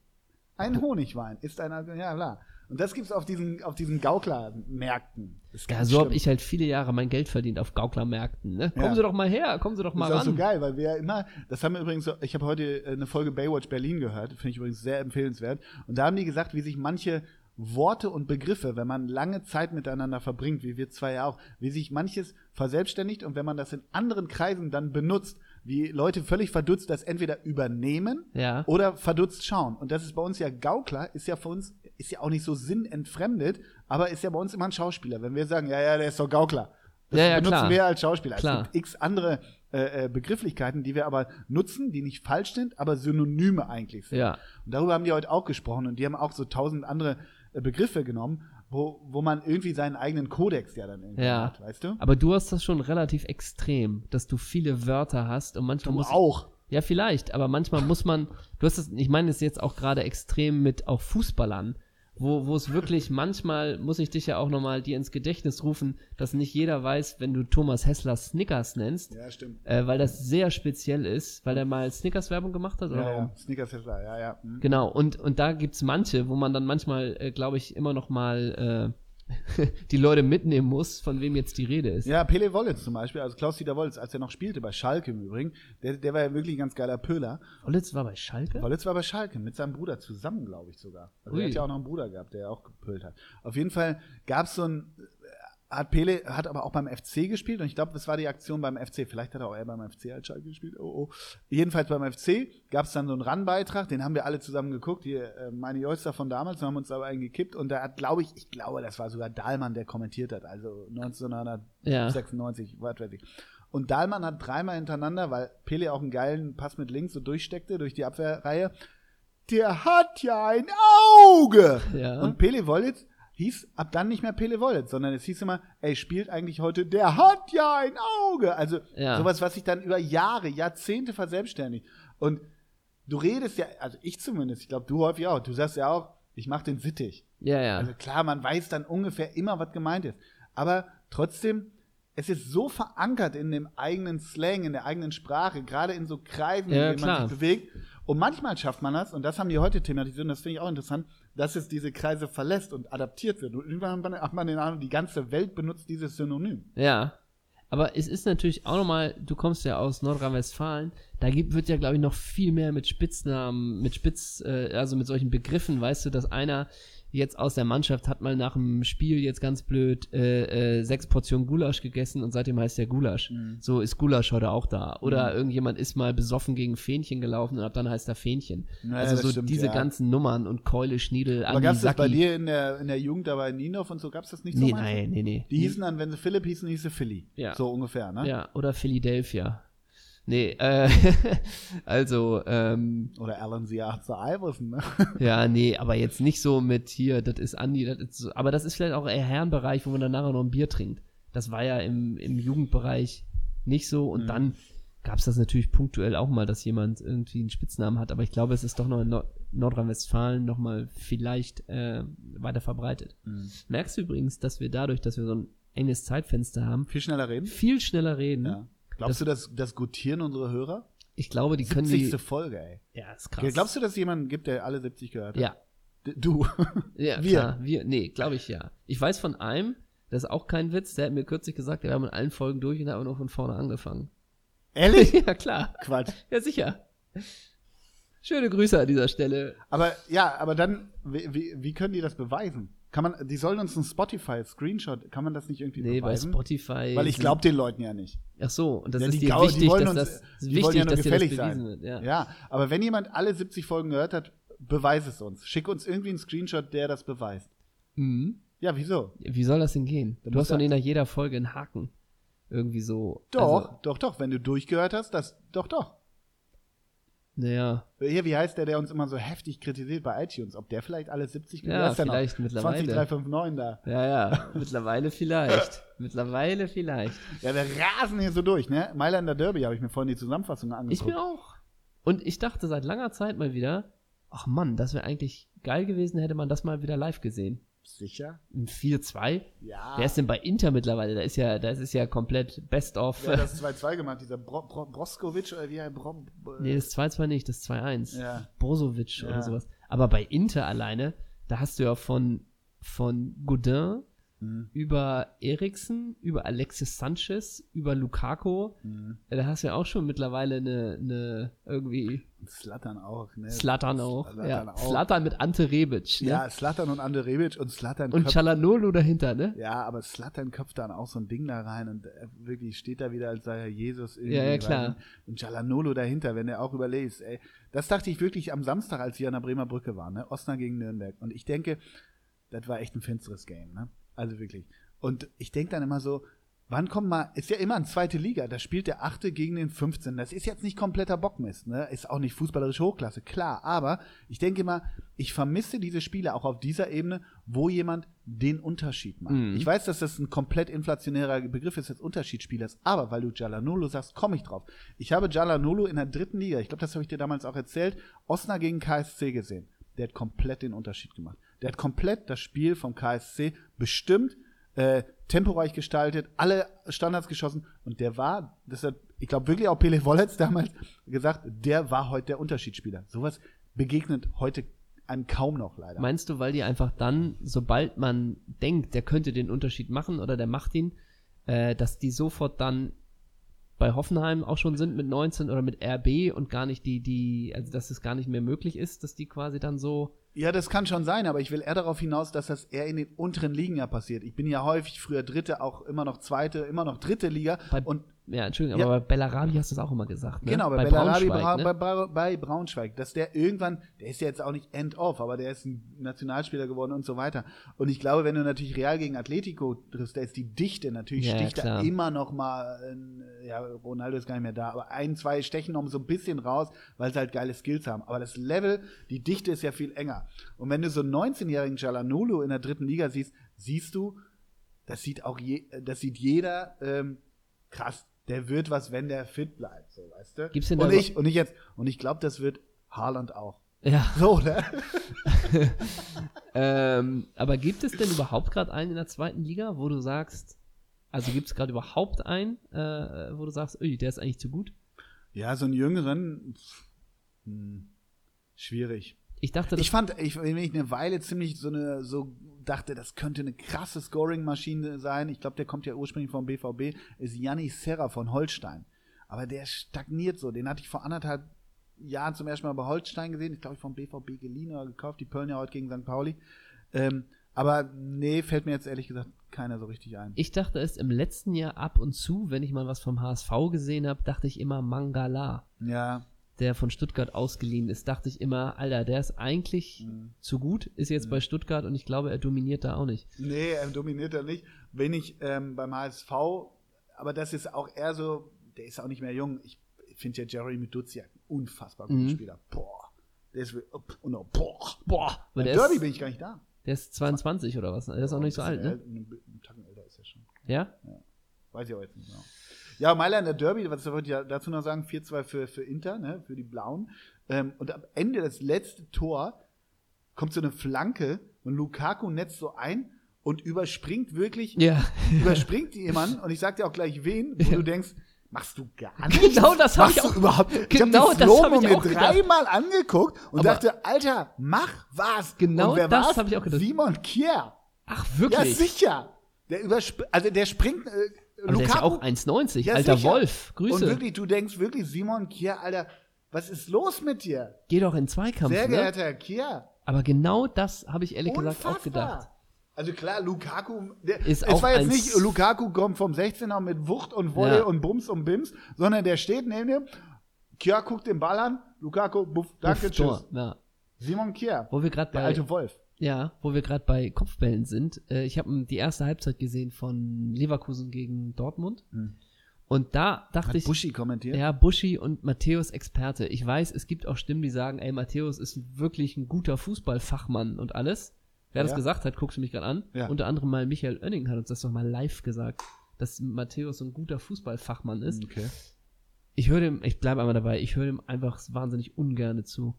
Ein Honigwein ist ein Alk. Ja, klar. Und das gibt's auf diesen, auf diesen Gauklermärkten. Ja, so habe ich halt viele Jahre mein Geld verdient auf Gauklermärkten. Ne? Kommen Ja. Sie doch mal her, kommen Sie doch mal Das ist ran. so geil, weil wir ja immer, das haben wir übrigens, ich habe heute äh, eine Folge Baywatch Berlin gehört, finde ich übrigens sehr empfehlenswert. Und da haben die gesagt, wie sich manche Worte und Begriffe, wenn man lange Zeit miteinander verbringt, wie wir zwei ja auch, wie sich manches verselbstständigt und wenn man das in anderen Kreisen dann benutzt, wie Leute völlig verdutzt das entweder übernehmen Ja. oder verdutzt schauen. Und das ist bei uns ja Gaukler, ist ja für uns, ist ja auch nicht so sinnentfremdet, aber ist ja bei uns immer ein Schauspieler. Wenn wir sagen, ja, ja, der ist doch Gaukler. Das Ja, ja, benutzen klar. wir als Schauspieler. Klar. Es gibt x andere äh, äh, Begrifflichkeiten, die wir aber nutzen, die nicht falsch sind, aber Synonyme eigentlich sind. Ja. Und darüber haben die heute auch gesprochen und die haben auch so tausend andere Begriffe genommen, wo, wo man irgendwie seinen eigenen Kodex ja dann irgendwie Ja. hat, weißt du? Aber du hast das schon relativ extrem, dass du viele Wörter hast und manchmal Du muss auch. Ja, vielleicht, aber manchmal muss man, du hast es, ich meine es jetzt auch gerade extrem mit auch Fußballern, wo, wo es wirklich manchmal, muss ich dich ja auch nochmal dir ins Gedächtnis rufen, dass nicht jeder weiß, wenn du Thomas Hessler Snickers nennst, Ja, stimmt. äh, weil das sehr speziell ist, weil er mal Snickers-Werbung gemacht hat, oder Ja, warum? ja. Snickers da, ja, ja. Hm. Genau, und, und da gibt's manche, wo man dann manchmal, äh, glaube ich, immer noch mal äh, die Leute mitnehmen muss, von wem jetzt die Rede ist. Ja, Pele Wollitz zum Beispiel, also Klaus-Dieter Wollitz, als er noch spielte bei Schalke im Übrigen, der, der war ja wirklich ein ganz geiler Pöler. Ollitz war bei Schalke? Wollitz war bei Schalke, mit seinem Bruder zusammen, glaube ich sogar. Also er hat ja auch noch einen Bruder gehabt, der auch gepölt hat. Auf jeden Fall gab es so ein, hat Pele, hat aber auch beim FC gespielt und ich glaube, das war die Aktion beim FC. Vielleicht hat er auch eher beim FC als Schalke gespielt. Oh, oh. Jedenfalls beim FC gab es dann so einen Run-Beitrag, den haben wir alle zusammen geguckt, hier äh, meine Joyster von damals, haben uns aber eingekippt und da hat, glaube ich, ich glaube, das war sogar Dahlmann, der kommentiert hat, also 1996, was weiß ich. Und Dahlmann hat dreimal hintereinander, weil Pele auch einen geilen Pass mit links so durchsteckte durch die Abwehrreihe. Der hat ja ein Auge! Ja. Und Pele Wollitz hieß ab dann nicht mehr Pele Wollitz, sondern es hieß immer, ey, spielt eigentlich heute, der hat ja ein Auge! Also Ja. sowas, was sich dann über Jahre, Jahrzehnte verselbstständigt. Und du redest ja, also ich zumindest, ich glaube, du häufig auch, du sagst ja auch, ich mach den Sittig. Ja, ja. Also klar, man weiß dann ungefähr immer, was gemeint ist. Aber trotzdem, es ist so verankert in dem eigenen Slang, in der eigenen Sprache, gerade in so Kreisen, Ja, in denen man klar. sich bewegt. Und manchmal schafft man das, und das haben die heute thematisiert, und das finde ich auch interessant, dass es diese Kreise verlässt und adaptiert wird. Und irgendwann hat man- den Eindruck, die ganze Welt benutzt dieses Synonym. Ja. Aber es ist natürlich auch nochmal, du kommst ja aus Nordrhein-Westfalen, da gibt, wird ja, glaube ich, noch viel mehr mit Spitznamen, mit Spitz, äh, also mit solchen Begriffen, weißt du, dass einer jetzt aus der Mannschaft hat mal nach dem Spiel jetzt ganz blöd äh, äh, sechs Portionen Gulasch gegessen und seitdem heißt der Gulasch. Mhm. So ist Gulasch heute auch da. Oder Mhm. irgendjemand ist mal besoffen gegen Fähnchen gelaufen und ab dann heißt er Fähnchen. Naja, also so stimmt, diese ja. ganzen Nummern und Keule, Schniedel, Aber gab es das bei dir in der, in der Jugend, da bei Ninov und so, gab es das nicht so? Nee, nein, nee, nee. Die hießen dann, wenn sie Philipp hießen, hieß sie Philly. Ja. So ungefähr, ne? Ja, oder Philadelphia. Nee, äh, also, ähm, Oder Alan Siarza Iverson, ne? ja, nee, aber jetzt nicht so mit hier, das ist Andi, das ist so, aber das ist vielleicht auch eher Herrenbereich, wo man dann nachher noch ein Bier trinkt. Das war ja im, im Jugendbereich nicht so und Mhm. dann gab es das natürlich punktuell auch mal, dass jemand irgendwie einen Spitznamen hat, aber ich glaube, es ist doch noch in Nord Nordrhein-Westfalen nochmal vielleicht äh, weiter verbreitet. Merkst du übrigens, dass wir dadurch, dass wir so ein enges Zeitfenster haben, Viel schneller reden? viel schneller reden? Ja. Glaubst du, dass das gutieren unsere Hörer? Ich glaube, die können die. 70. Folge, ey. Ja, ist krass. Glaubst du, dass es jemanden gibt, der alle 70 gehört hat? Ja, D- Du. ja, Wir. klar. Wir, nee, glaube ich ja. Ich weiß von einem, das ist auch kein Witz, der hat mir kürzlich gesagt, wir haben in allen Folgen durch und haben nur von vorne angefangen. Ehrlich? ja, klar. Quatsch. Ja, sicher. Schöne Grüße an dieser Stelle. Aber ja, aber dann, wie, wie, wie können die das beweisen? Kann man, die sollen uns einen Spotify-Screenshot, kann man das nicht irgendwie Nee, bei beweisen? Spotify. Weil ich sind- glaube den Leuten ja nicht. Ach so, und das Ja, ist die dir Gau- die wichtig, wollen dass uns- das ist die wollen wichtig, ja nur dass dir das gefällig bewiesen sein. wird. Ja. Ja, aber wenn jemand alle 70 Folgen gehört hat, beweis es uns. Schick uns irgendwie einen Screenshot, der das beweist. Mhm. Ja, wieso? Wie soll das denn gehen? Da Du muss hast doch er- nicht nach jeder Folge einen Haken. Irgendwie so. Doch, Also, doch, doch. Wenn du durchgehört hast, das, doch, doch. Naja. Hier, wie heißt der, der uns immer so heftig kritisiert bei iTunes? Ob der vielleicht alle 70 Ja, ist der noch? vielleicht mittlerweile. 20359 da. Ja, ja. Mittlerweile vielleicht. Mittlerweile vielleicht. Ja, wir rasen hier so durch, ne? Mailänder Derby habe ich mir vorhin die Zusammenfassung Ich angeguckt. mir auch. Und ich dachte seit langer Zeit mal wieder, ach Mann, das wäre eigentlich geil gewesen, hätte man das mal wieder live gesehen. Sicher? Ein 4-2. Ja. Wer ist denn bei Inter mittlerweile? Da ist ja, das ist ja komplett best of. Hat das 2-2 gemacht? Dieser Bro Bro Broskovic oder wie er Bro äh, nee, das 2-2 nicht, das 2-1. Ja. Brozovic Ja. oder sowas. Aber bei Inter alleine, da hast du ja von, von Godin Mhm. über Eriksen, über Alexis Sanchez, über Lukaku. Mhm. Da hast du ja auch schon mittlerweile eine, eine irgendwie Slattern auch, ne? Slatan auch. Zlatan ja. mit Ante Rebic. Ne? Ja, Slattern und Ande Rebic und Slattern Und Chalanolo dahinter, ne? Ja, aber Slattern köpft dann auch so ein Ding da rein und er wirklich steht da wieder, als sei er Jesus. irgendwie, Ja, ja, klar. Und Chalanolo dahinter, wenn er auch überlegt. Ey, das dachte ich wirklich am Samstag, als wir an der Bremer Brücke waren, ne? Osnabrück gegen Nürnberg. Und ich denke, das war echt ein finsteres Game, ne? Also wirklich. Und ich denke dann immer so, wann kommt mal, ist ja immer eine zweite Liga, da spielt der Achte gegen den 15. Das ist jetzt nicht kompletter Bockmist, ne? Ist auch nicht fußballerische Hochklasse, klar. Aber ich denke immer, ich vermisse diese Spiele auch auf dieser Ebene, wo jemand den Unterschied macht. Mhm. Ich weiß, dass das ein komplett inflationärer Begriff ist des Unterschiedsspielers, aber weil du Jalanolo sagst, komme ich drauf. Ich habe Jalanolo in der dritten Liga, ich glaube, das habe ich dir damals auch erzählt, Osnabrück gegen KSC gesehen. Der hat komplett den Unterschied gemacht. Der hat komplett das Spiel vom KSC bestimmt, äh, temporeich gestaltet, alle Standards geschossen und der war, das hat, ich glaube wirklich auch Pele Wollitz damals gesagt, der war heute der Unterschiedsspieler. Sowas begegnet heute einem kaum noch leider. Meinst du, weil die einfach dann, sobald man denkt, der könnte den Unterschied machen oder der macht ihn, äh, dass die sofort dann bei Hoffenheim auch schon sind mit 19 oder mit RB und gar nicht die, die, also dass es gar nicht mehr möglich ist, dass die quasi dann so. Ja, das kann schon sein, aber ich will eher darauf hinaus, dass das eher in den unteren Ligen ja passiert. Ich bin ja häufig früher Dritte, auch immer noch Zweite, immer noch Dritte Liga. Bei, und ja, Entschuldigung, Ja. aber bei Bellarabi hast du es auch immer gesagt. Ne? Genau, bei, Bellarabi, Braunschweig, Bra ne? bei, bei Braunschweig, dass der irgendwann, der ist ja jetzt auch nicht end-off, aber der ist ein Nationalspieler geworden und so weiter. Und ich glaube, wenn du natürlich Real gegen Atletico triffst, da ist die Dichte natürlich, Ja, sticht klar. da immer noch mal, äh, ja, Ronaldo ist gar nicht mehr da, aber ein, zwei stechen noch so ein bisschen raus, weil sie halt geile Skills haben. Aber das Level, die Dichte ist ja viel enger. Und wenn du so einen 19-jährigen Jalanolo in der dritten Liga siehst, siehst du, das sieht auch je, das sieht jeder ähm, krass. Der wird was, wenn der fit bleibt, so weißt du. Gibt's denn und da ich und ich jetzt und ich glaube, das wird Haaland auch. Ja, So, ne? ähm, aber gibt es denn überhaupt gerade einen in der zweiten Liga, wo du sagst, also gibt es gerade überhaupt einen, äh, wo du sagst, ui, der ist eigentlich zu gut? Ja, so einen jüngeren pff, hm, schwierig. Ich dachte, Ich fand, ich, wenn ich eine Weile ziemlich so eine, so dachte, das könnte eine krasse Scoring-Maschine sein. Ich glaube, der kommt ja ursprünglich vom BVB, ist Janni Serra von Holstein. Aber der stagniert so. Den hatte ich vor anderthalb Jahren zum ersten Mal bei Holstein gesehen. Ich glaube, ich vom BVB geliehen oder gekauft. Die Pöllen ja heute gegen St. Pauli. Ähm, aber nee, fällt mir jetzt ehrlich gesagt keiner so richtig ein. Ich dachte es im letzten Jahr ab und zu, wenn ich mal was vom HSV gesehen habe, dachte ich immer Mangala, Ja, der von Stuttgart ausgeliehen ist. Dachte ich immer, Alter, der ist eigentlich Mhm. zu gut, ist jetzt bei Stuttgart und ich glaube, er dominiert da auch nicht. nee, er dominiert er nicht. Wenn ich ähm, beim HSV, aber das ist auch eher so, der ist auch nicht mehr jung. Ich finde ja Jeremy Duziak ein unfassbar guter Mhm. Spieler. Boah. Der ist, und noch, boah. Boah, weil Beim der Derby ist, bin ich gar nicht da. der ist 22 oder was? Der ist auch nicht so alt, ne? Ein Tacken älter ist er schon. Ja? Weiß ich aber jetzt nicht genau. Ja, Mailänder Derby, was wollte ich ja dazu noch sagen? 4-2 für, für Inter, ne, für die Blauen. Ähm, und am Ende, das letzte Tor, kommt so eine Flanke und Lukaku netzt so ein und überspringt wirklich, Ja. überspringt jemanden und ich sag dir auch gleich wen, wo du denkst, machst du gar nichts? Genau das hab Machst ich du auch- überhaupt. ich genau hab das Slow-Mo hab ich mir dreimal angeguckt und Aber- dachte, Alter, mach was. Genau und wer das war's? hab ich auch gedacht. Simon Kier. Ach, Ja, wirklich? sicher. Der übersp also der springt. Der ist ja Lukaku- auch 1,90. Ja, Alter sicher. Wolf, Und Grüße. wirklich, du denkst wirklich, Simon Kier, Alter, was ist los mit dir? Geh doch in Zweikampf, Sehr ne? geehrter Herr Kier. Aber genau das habe ich ehrlich gesagt auch gedacht. Unfassbar. Also klar, Lukaku, der, Ist es war jetzt nicht, Lukaku kommt vom 16er mit Wucht und Wolle Ja. und Bums und Bims, sondern der steht neben dir, Kier guckt den Ball an, Lukaku, buff, danke, Uff, tschüss. Ja. Simon Kier, Wo wir gerade der bei alte Wolf. Ja, wo wir gerade bei Kopfbällen sind. Äh, ich habe die erste Halbzeit gesehen von Leverkusen gegen Dortmund. Hm. Und da dachte Hat ich, Buschi kommentiert? ja, Buschi und Matthäus Experte. Ich weiß, es gibt auch Stimmen, die sagen, ey, Matthäus ist wirklich ein guter Fußballfachmann und alles. Wer das Ja. gesagt hat, guckst du mich gerade an. Ja. Unter anderem mal Michael Oenning hat uns das doch mal live gesagt, dass Matthäus so ein guter Fußballfachmann ist. Okay. Ich höre dem, ich bleibe einmal dabei, ich höre dem einfach wahnsinnig ungerne zu.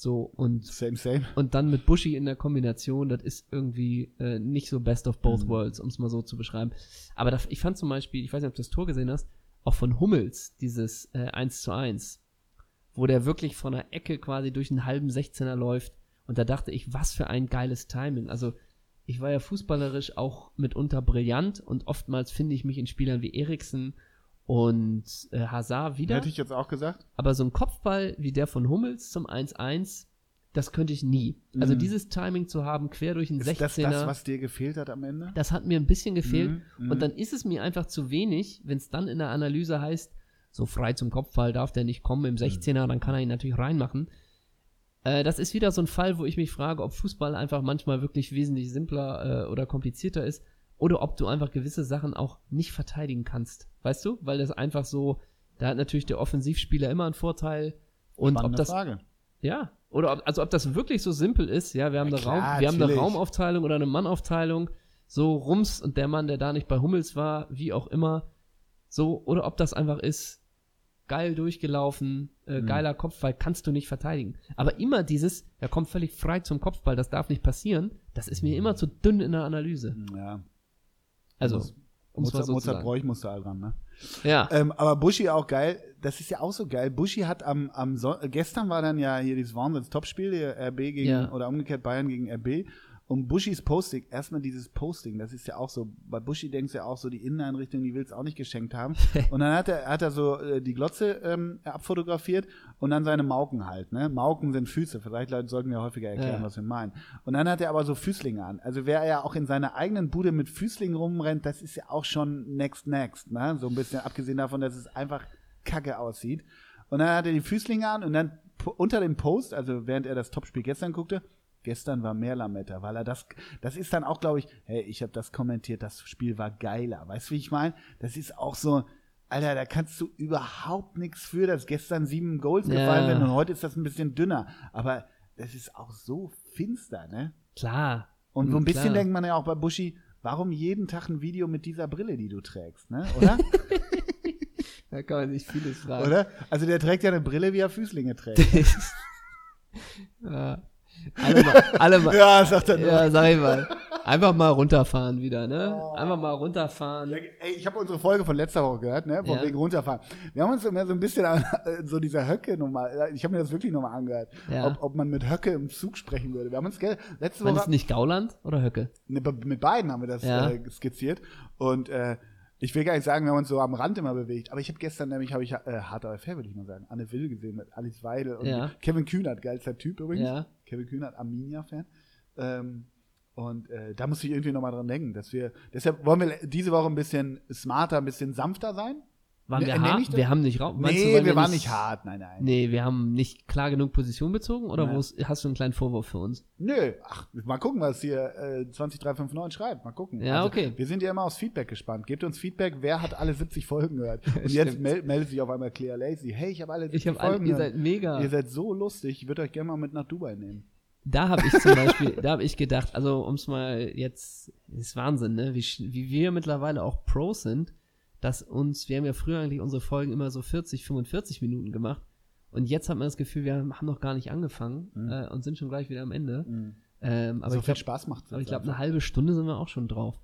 So, und Same, same. und dann mit Bushy in der Kombination, das ist irgendwie äh, nicht so best of both Mhm. worlds, um es mal so zu beschreiben. Aber da, ich fand zum Beispiel, ich weiß nicht, ob du das Tor gesehen hast, auch von Hummels, dieses äh, 1 zu 1, wo der wirklich von der Ecke quasi durch einen halben 16er läuft. Und da dachte ich, was für ein geiles Timing. Also ich war ja fußballerisch auch mitunter brillant und oftmals finde ich mich in Spielern wie Eriksen und äh, Hazard wieder. Hätte ich jetzt auch gesagt. Aber so ein Kopfball wie der von Hummels zum 1-1, das könnte ich nie. Also Mhm. dieses Timing zu haben, quer durch einen Ist das 16er, das, das, was dir gefehlt hat am Ende? hat mir ein bisschen gefehlt. Mhm, mhm. Und dann ist es mir einfach zu wenig, wenn es dann in der Analyse heißt, so frei zum Kopfball darf der nicht kommen im 16er, dann kann er ihn natürlich reinmachen. Äh, das ist wieder so ein Fall, wo ich mich frage, ob Fußball einfach manchmal wirklich wesentlich simpler äh, oder komplizierter ist oder ob du einfach gewisse Sachen auch nicht verteidigen kannst. Weißt du? Weil das einfach so, da hat natürlich der Offensivspieler immer einen Vorteil. Und ob das, Frage. ja, oder ob, also ob das wirklich so simpel ist, ja, wir haben, Ja, eine, klar, Raum, wir haben eine. Raumaufteilung oder eine Mannaufteilung, so Rums und der Mann, der da nicht bei Hummels war, wie auch immer, so, oder ob das einfach ist, geil durchgelaufen, äh, Mhm. geiler Kopfball, kannst du nicht verteidigen. Aber immer dieses, er kommt völlig frei zum Kopfball, das darf nicht passieren, das ist mir immer zu dünn in der Analyse. Ja. Also, Muss- um Mozart, so Mozart sagen. Bräuch musste all dran, ne? Ja, Ähm, aber Buschi auch geil. Das ist ja auch so geil. Buschi hat am, am Son gestern war dann ja hier dieses Wahnsinns-Topspiel, RB gegen, Ja. oder umgekehrt Bayern gegen RB. Und Buschis Posting, erstmal dieses Posting, das ist ja auch so, bei Buschi denkst du ja auch so, die Inneneinrichtung, die willst du auch nicht geschenkt haben. und dann hat er, hat er so äh, die Glotze ähm, abfotografiert und dann seine Mauken halt, ne? Mauken sind Füße, vielleicht Leute sollten wir häufiger erklären, Ja. was wir meinen. Und dann hat er aber so Füßlinge an. Also wer ja auch in seiner eigenen Bude mit Füßlingen rumrennt, das ist ja auch schon next next, ne? So ein bisschen abgesehen davon, dass es einfach kacke aussieht. Und dann hat er die Füßlinge an und dann unter dem Post, also während er das Topspiel gestern guckte, gestern war mehr Lametta, weil er das, das ist dann auch, glaube ich, hey, ich habe das kommentiert, das Spiel war geiler. Weißt du, wie ich meine? Das ist auch so, Alter, da kannst du überhaupt nichts für, dass gestern sieben Goals Ja. gefallen sind und heute ist das ein bisschen dünner. Aber das ist auch so finster, ne? klar. Und so ein bisschen Klar. denkt man ja auch bei Buschi, warum jeden Tag ein Video mit dieser Brille, die du trägst, ne? Oder? Da kann man sich vieles fragen. Oder? Also der trägt ja eine Brille, wie er Füßlinge trägt. ja. Alle mal, alle mal, ja, sagt er nur. Ja, sag ich mal. Einfach mal runterfahren wieder, ne? Oh. Einfach mal runterfahren. Ey, ich habe unsere Folge von letzter Woche gehört, ne? Von Ja. wegen runterfahren. Wir haben uns immer so ein bisschen an äh, so dieser Höcke nochmal, ich habe mir das wirklich nochmal angehört, Ja. ob, ob man mit Höcke im Zug sprechen würde. Wir haben uns letzte Woche ist nicht Gauland oder Höcke? ne, mit beiden haben wir das Ja. äh, skizziert und äh, ich will gar nicht sagen, wir haben uns so am Rand immer bewegt, aber ich habe gestern nämlich, habe ich äh, hart aber fair, würde ich mal sagen, Anne Will gesehen mit Alice Weidel und. Kevin Kühnert, geilster Typ übrigens. Ja. Kevin Kühnert, Arminia-Fan. Ähm, Und äh, da muss ich irgendwie nochmal dran denken, dass wir, deshalb wollen wir diese Woche ein bisschen smarter, ein bisschen sanfter sein. Waren Ne- wir nenn hart? ich das? Wir haben nicht raus. nee, wir waren nicht hart, nein, nein. Nee, wir haben nicht klar genug Position bezogen oder Nein. hast du einen kleinen Vorwurf für uns? Nö, ach, mal gucken, was hier äh, 20359 schreibt. Mal gucken. Ja, okay. Wir sind ja immer aufs Feedback gespannt. Gebt uns Feedback, wer hat alle 70 Folgen gehört? Und jetzt mel meldet sich auf einmal Claire Lacey. Hey, ich habe alle 70 Ich habe alle, Folgen ihr gehört. seid mega. Ihr seid so lustig, ich würde euch gerne mal mit nach Dubai nehmen. Da habe ich zum Beispiel, da habe ich gedacht, also um es mal jetzt, ist Wahnsinn, ne? Wie, wie wir mittlerweile auch Pros sind, dass uns, wir haben ja früher eigentlich unsere Folgen immer so 40, 45 Minuten gemacht und jetzt hat man das Gefühl, wir haben noch gar nicht angefangen Mhm. äh, und sind schon gleich wieder am Ende. Ähm, aber so ich viel glaub, Spaß macht aber ich glaube, eine halbe Stunde sind wir auch schon drauf.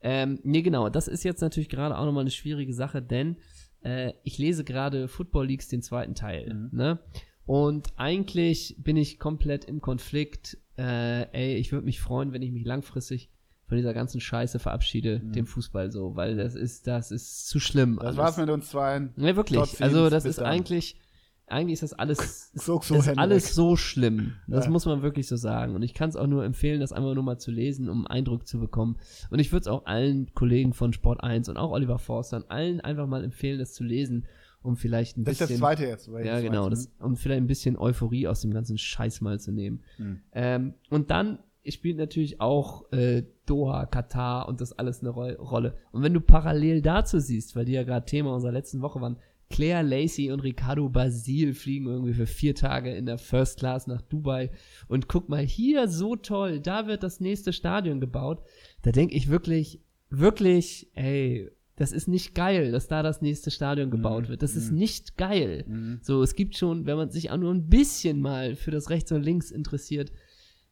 Ähm, nee, genau, das ist jetzt natürlich gerade auch nochmal eine schwierige Sache, denn äh, ich lese gerade Football Leagues den zweiten Teil. Mhm. Ne? Und eigentlich bin ich komplett im Konflikt. Äh, ey, ich würde mich freuen, wenn ich mich langfristig von dieser ganzen Scheiße verabschiede, dem Fußball so, weil das ist, das ist zu schlimm. Mhm. Das alles. war's mit uns zwei. Ne, wirklich. Trotzdem, Also das ist dann. eigentlich, eigentlich ist das alles, So, so das ist alles so schlimm. Das Ja. muss man wirklich so sagen. Und ich kann es auch nur empfehlen, das einfach nur mal zu lesen, um einen Eindruck zu bekommen. Und ich würde es auch allen Kollegen von Sport 1 und auch Oliver Forstern, allen einfach mal empfehlen, das zu lesen, um vielleicht ein Das ist bisschen. das zweite jetzt. Ja, das genau, das, um vielleicht ein bisschen Euphorie aus dem ganzen Scheiß mal zu nehmen. Hm. Ähm, und dann spielt natürlich auch äh, Doha, Katar und das alles eine Ro Rolle. Und wenn du parallel dazu siehst, weil die ja gerade Thema unserer letzten Woche waren, Claire Lacey und Ricardo Basil fliegen irgendwie für vier Tage in der First Class nach Dubai und guck mal, hier so toll, da wird das nächste Stadion gebaut. Da denke ich wirklich, wirklich, ey, das ist nicht geil, dass da das nächste Stadion gebaut wird. Das ist nicht geil. Mhm. So, es gibt schon, wenn man sich auch nur ein bisschen mal für das Rechts und Links interessiert,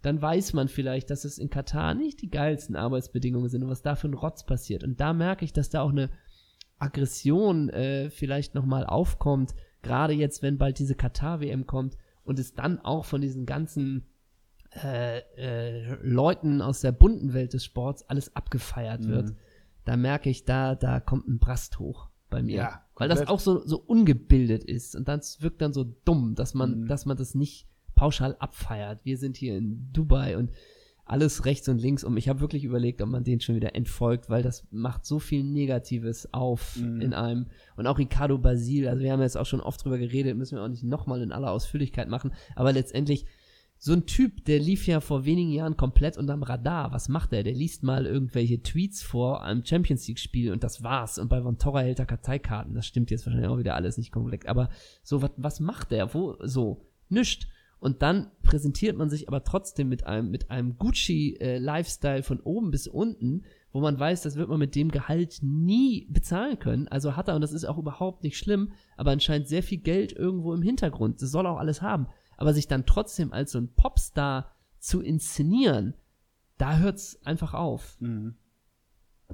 dann weiß man vielleicht, dass es in Katar nicht die geilsten Arbeitsbedingungen sind und was da für ein Rotz passiert. Und da merke ich, dass da auch eine Aggression äh, vielleicht nochmal aufkommt, gerade jetzt, wenn bald diese Katar-WM kommt und es dann auch von diesen ganzen äh, äh, Leuten aus der bunten Welt des Sports alles abgefeiert Mhm. wird. Da merke ich, da, da kommt ein Brast hoch bei mir. Ja, Weil das auch so, so ungebildet ist und das wirkt dann so dumm, dass man, Mhm. dass man das nicht pauschal abfeiert. Wir sind hier in Dubai und alles rechts und links und ich habe wirklich überlegt, ob man den schon wieder entfolgt, weil das macht so viel Negatives auf Mhm. in einem. Und auch Ricardo Basil, also wir haben jetzt auch schon oft drüber geredet, müssen wir auch nicht nochmal in aller Ausführlichkeit machen, aber letztendlich so ein Typ, der lief ja vor wenigen Jahren komplett unterm Radar. Was macht er? Der liest mal irgendwelche Tweets vor einem Champions League-Spiel und das war's. Und bei Von Torra hält er Karteikarten. Das stimmt jetzt wahrscheinlich auch wieder alles nicht komplett. Aber so, was, was macht der? Wo, so, nischt. Und dann präsentiert man sich aber trotzdem mit einem, mit einem Gucci-Lifestyle von oben bis unten, wo man weiß, das wird man mit dem Gehalt nie bezahlen können. Also hat er, und das ist auch überhaupt nicht schlimm, aber anscheinend sehr viel Geld irgendwo im Hintergrund. Das soll auch alles haben. Aber sich dann trotzdem als so ein Popstar zu inszenieren, da hört's einfach auf. Mhm.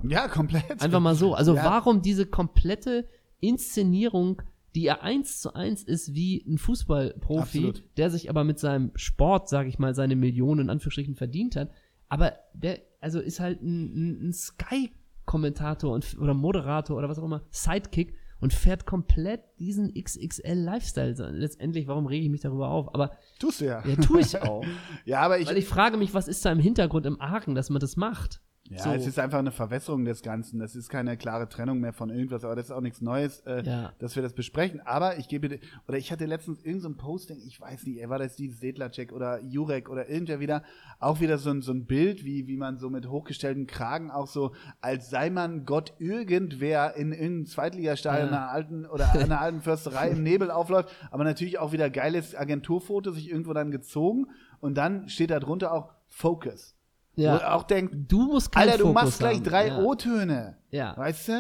Ja, komplett. Einfach mal so. Also Ja. warum diese komplette Inszenierung, die ja eins zu eins ist wie ein Fußballprofi, Absolut. der sich aber mit seinem Sport, sage ich mal, seine Millionen in Anführungsstrichen verdient hat. Aber der, also ist halt ein, ein, ein Sky-Kommentator und, oder Moderator oder was auch immer, Sidekick und fährt komplett diesen XXL-Lifestyle. Letztendlich, warum rege ich mich darüber auf? Aber Tust du ja. ja, tue ich auch. Ja, aber ich, Weil ich frage mich, was ist da im Hintergrund im Argen, dass man das macht? Ja, So. es ist einfach eine Verwässerung des Ganzen. Das ist keine klare Trennung mehr von irgendwas, aber das ist auch nichts Neues, äh, Ja. dass wir das besprechen. Aber ich gebe oder ich hatte letztens irgendein so ein Posting, ich weiß nicht, war das dieses Sedlacek oder Jurek oder irgendwer wieder, auch wieder so ein, so ein Bild, wie, wie man so mit hochgestellten Kragen auch so, als sei man Gott irgendwer in irgendeinem Zweitligastadion Ja. einer alten oder einer alten Försterei im Nebel aufläuft, aber natürlich auch wieder geiles Agenturfoto, sich irgendwo dann gezogen und dann steht da drunter auch Focus. Ja. auch denkt, Du musst Alter, du Fokus machst gleich haben. drei ja. O-Töne. Ja. Weißt du?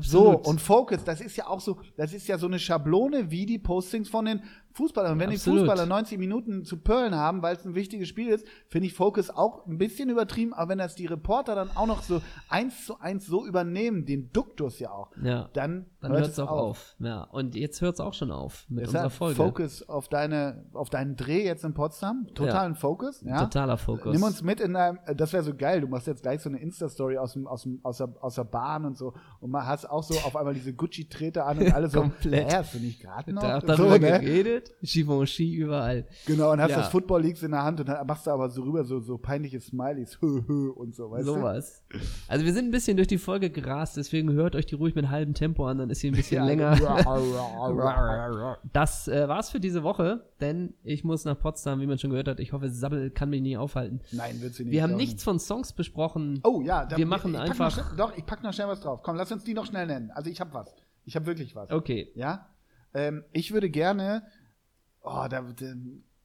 So, Absolut. und Focus, das ist ja auch so, das ist ja so eine Schablone wie die Postings von den Fußballern. Und wenn Absolut. die Fußballer 90 Minuten zu Pöllen haben, weil es ein wichtiges Spiel ist, finde ich Focus auch ein bisschen übertrieben, aber wenn das die Reporter dann auch noch so eins zu eins so übernehmen, den Duktus ja auch, Ja. dann, Dann hört es auch auf. Ja. Und jetzt hört es auch schon auf mit Deshalb unserer Folge. Fokus auf deine, auf deinen Dreh jetzt in Potsdam. Totalen Fokus, ja. Totaler Fokus. Nimm uns mit in deinem, äh, das wäre so geil, du machst jetzt gleich so eine Insta-Story aus, dem, aus, dem, aus, der, aus der Bahn und so und mal hast auch so auf einmal diese Gucci-Treter an und alles so, Komplett. Ja, hast du nicht gerade noch? da auch so, darüber ne? geredet. T-Shirt, Givenchy überall. Genau, und hast Ja. das Football Leagues in der Hand und dann machst du aber so rüber so, so peinliche Smileys, hö, hö und so, weißt Sowas. Also wir sind ein bisschen durch die Folge gerast, deswegen hört euch die ruhig mit halbem Tempo an, dann ist sie ein du? bisschen Ja, länger. Das äh, war's für diese Woche, denn ich muss nach Potsdam, wie man schon gehört hat. Ich hoffe, Sabbel kann mich nie aufhalten. Nein, wird sie nicht. Wir haben nichts von Songs besprochen. Oh ja, da, Wir machen ich pack einfach- schnell, doch, ich pack noch schnell was drauf. Komm, lass uns die noch schnell nennen. Also ich habe was. Ich habe wirklich was. Okay. Ja? Ähm, ich würde gerne. Oh, da,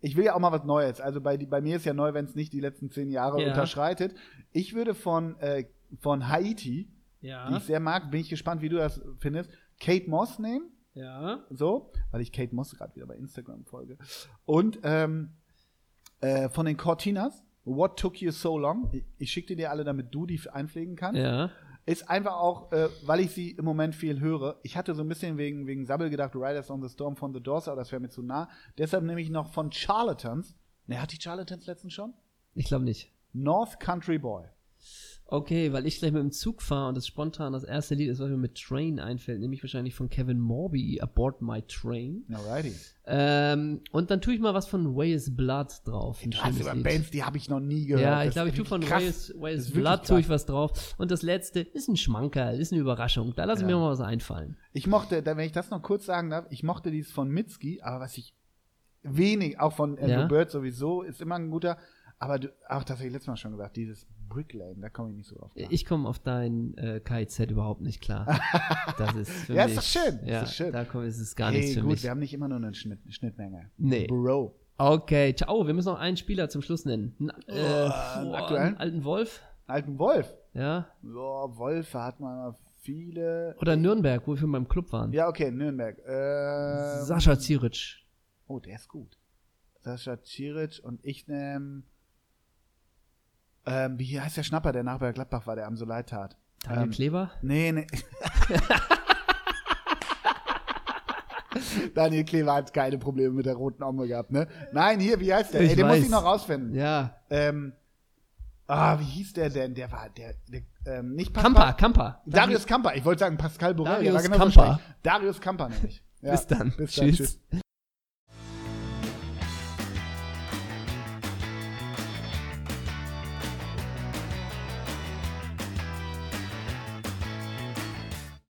ich will ja auch mal was Neues. Also bei, die- bei mir ist ja neu, wenn es nicht die letzten zehn Jahre Ja. unterschreitet. Ich würde von, äh, von Haiti, die Ja. ich sehr mag, bin ich gespannt, wie du das findest, Kate Moss nehmen. Ja. So, weil ich Kate Moss gerade wieder bei Instagram folge. Und ähm, äh, von den Cortinas, What Took You So Long? Ich, ich schicke dir alle, damit du die einpflegen kannst. Ja. Ist einfach auch, äh, weil ich sie im Moment viel höre. Ich hatte so ein bisschen wegen, wegen Sabbel gedacht, Riders on the Storm von The Doors, aber das wäre mir zu nah. Deshalb nehme ich noch von Charlatans. Ne, hat die Charlatans letztens schon? Ich glaube nicht. North Country Boy. Okay, weil ich gleich mit dem Zug fahre und das spontan das erste Lied ist, was mir mit Train einfällt, nämlich wahrscheinlich von Kevin Morby, Aboard My Train. Alrighty. Ähm, und dann tue ich mal was von Way is Blood drauf. Ein schönes über. Bands, die habe ich noch nie gehört. Ja, ich glaube, ich tue von. Way is, Way Blood tue ich was drauf. Und das letzte ist ein Schmankerl, ist eine Überraschung. Da lasse ich Ja. mir mal was einfallen. Ich mochte, wenn ich das noch kurz sagen darf, ich mochte dies von Mitski, aber was ich wenig, auch von Andrew Ja. Bird sowieso, ist immer ein guter, aber du, auch das habe ich letztes Mal schon gesagt, dieses Brick Lane, da komme ich nicht so drauf. klar. Ich komme auf dein äh, KIZ überhaupt nicht klar. Das ist für Ja, mich. ist doch schön, ist Ja, doch schön. da komm, ist es gar hey, nichts für gut, mich. wir haben nicht immer nur eine Schnitt, Schnittmenge. Nee. Bro. Okay, ciao. Wir müssen noch einen Spieler zum Schluss nennen. N äh, einen boah, aktuellen? einen alten Wolf. Alten Wolf. Ja. Ja, Wolfe hat man viele. Oder Nürnberg, wo wir beim Club waren. Ja, okay, Nürnberg. Ähm, Sascha Ziric. Oh, der ist gut. Sascha Ciric und ich nehme. Ähm, wie heißt der Schnapper, der nach bei Gladbach war, der am so leid tat? Daniel Ähm, Kleber. Nee, nee. Daniel Kleber hat keine Probleme mit der roten Omme gehabt, ne? Nein, hier, wie heißt der? Ich Ey, den muss weiß. ich noch rausfinden. Ja. Ähm, ah, wie hieß der denn? Der war, der, der ähm, nicht Kampa, Kampa. Darius Kamper. Ich wollte sagen Pascal Borel. der Darius war genauso Kamper. Darius Kamper nämlich. Ja, Bis dann. Bis dann. Tschüss. Tschüss.